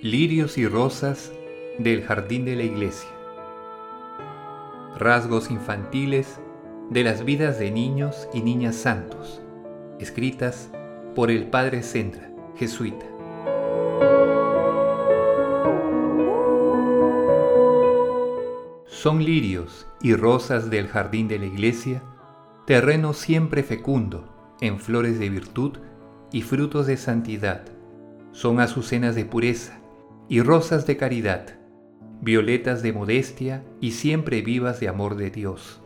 Lirios y rosas del jardín de la iglesia. Rasgos infantiles de las vidas de niños y niñas santos, escritas por el padre Sendra, jesuita. Son lirios y rosas del jardín de la iglesia terreno siempre fecundo en flores de virtud y frutos de santidad. Son azucenas de pureza y rosas de caridad, violetas de modestia y siempre vivas de amor de Dios.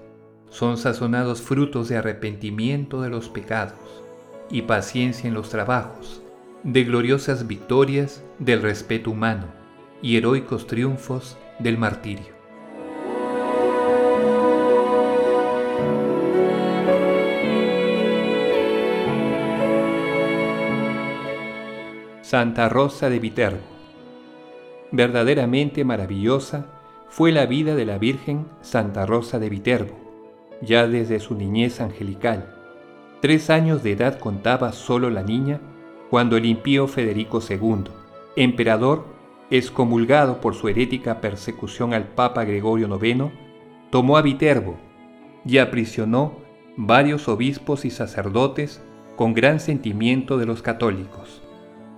Son sazonados frutos de arrepentimiento de los pecados y paciencia en los trabajos, de gloriosas victorias del respeto humano y heroicos triunfos del martirio. Santa Rosa de Viterbo. Verdaderamente maravillosa fue la vida de la Virgen Santa Rosa de Viterbo, ya desde su niñez angelical. Tres años de edad contaba solo la niña cuando el impío Federico II, emperador excomulgado por su herética persecución al Papa Gregorio IX, tomó a Viterbo y aprisionó varios obispos y sacerdotes con gran sentimiento de los católicos.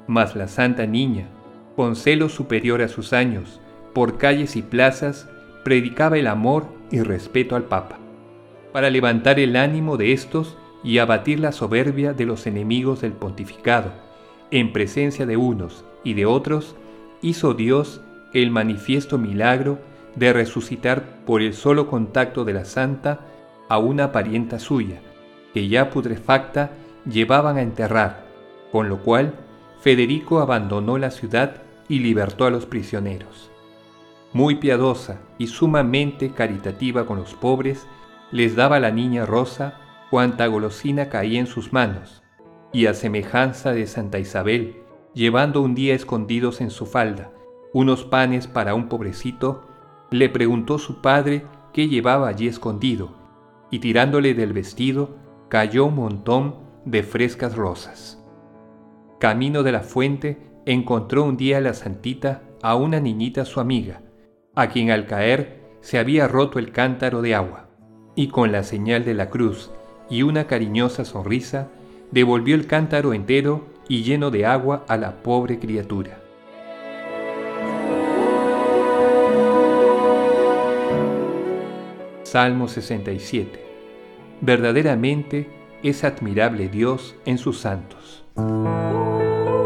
Mas la santa niña, con celo superior a sus años, por calles y plazas, predicaba el amor y respeto al Papa, para levantar el ánimo de estos y abatir la soberbia de los enemigos del pontificado. En presencia de unos y de otros, hizo Dios el manifiesto milagro de resucitar por el solo contacto de la santa a una parienta suya, que ya putrefacta llevaban a enterrar, con lo cual Federico abandonó la ciudad y libertó a los prisioneros. Muy piadosa y sumamente caritativa con los pobres, les daba la niña Rosa cuanta golosina caía en sus manos, y a semejanza de Santa Isabel, llevando un día escondidos en su falda unos panes para un pobrecito, le preguntó su padre qué llevaba allí escondido, y tirándole del vestido, cayó un montón de frescas rosas. Camino de la fuente, encontró un día la santita a una niñita su amiga, a quien al caer se había roto el cántaro de agua, y con la señal de la cruz y una cariñosa sonrisa, devolvió el cántaro entero y lleno de agua a la pobre criatura. Salmo 67. Verdaderamente es admirable Dios en sus santos. Música